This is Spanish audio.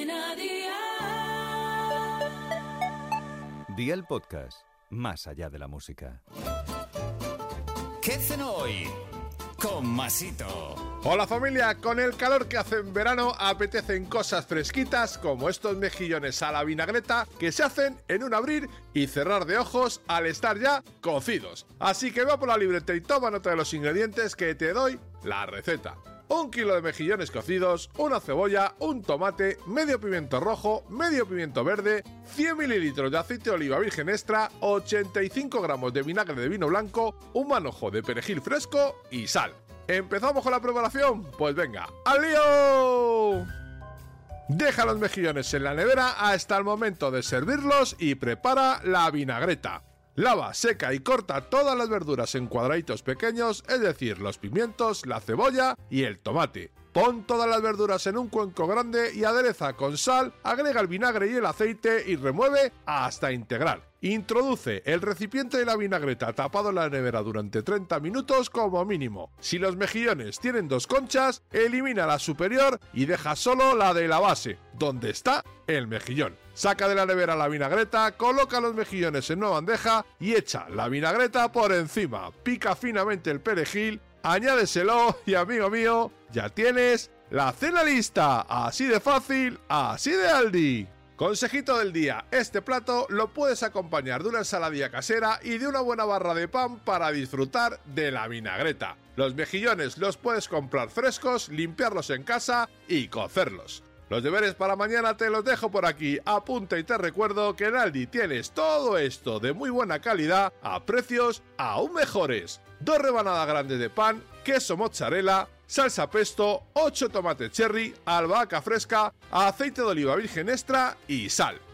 Cadena Dial. Día el podcast, más allá de la música. ¿Qué cenó hoy? Con Masito. Hola familia, con el calor que hace en verano apetecen cosas fresquitas como estos mejillones a la vinagreta que se hacen en un abrir y cerrar de ojos al estar ya cocidos. Así que va por la libreta y toma nota de los ingredientes que te doy la receta. Un kilo de mejillones cocidos, una cebolla, un tomate, medio pimiento rojo, medio pimiento verde, 100 mililitros de aceite de oliva virgen extra, 85 gramos de vinagre de vino blanco, un manojo de perejil fresco y sal. ¿Empezamos con la preparación? Pues venga, ¡al lío! Deja los mejillones en la nevera hasta el momento de servirlos y prepara la vinagreta. Lava, seca y corta todas las verduras en cuadraditos pequeños, es decir, los pimientos, la cebolla y el tomate. Pon todas las verduras en un cuenco grande y adereza con sal, agrega el vinagre y el aceite y remueve hasta integrar. Introduce el recipiente de la vinagreta tapado en la nevera durante 30 minutos como mínimo. Si los mejillones tienen dos conchas, elimina la superior y deja solo la de la base, donde está el mejillón. Saca de la nevera la vinagreta, coloca los mejillones en una bandeja y echa la vinagreta por encima. Pica finamente el perejil, añádeselo y amigo mío, ya tienes la cena lista. Así de fácil, así de Aldi. Consejito del día, este plato lo puedes acompañar de una ensaladilla casera y de una buena barra de pan para disfrutar de la vinagreta. Los mejillones los puedes comprar frescos, limpiarlos en casa y cocerlos. Los deberes para mañana te los dejo por aquí. Apunta y te recuerdo que en Aldi tienes todo esto de muy buena calidad a precios aún mejores. Dos rebanadas grandes de pan, queso mozzarella, salsa pesto, 8 tomates cherry, albahaca fresca, aceite de oliva virgen extra y sal.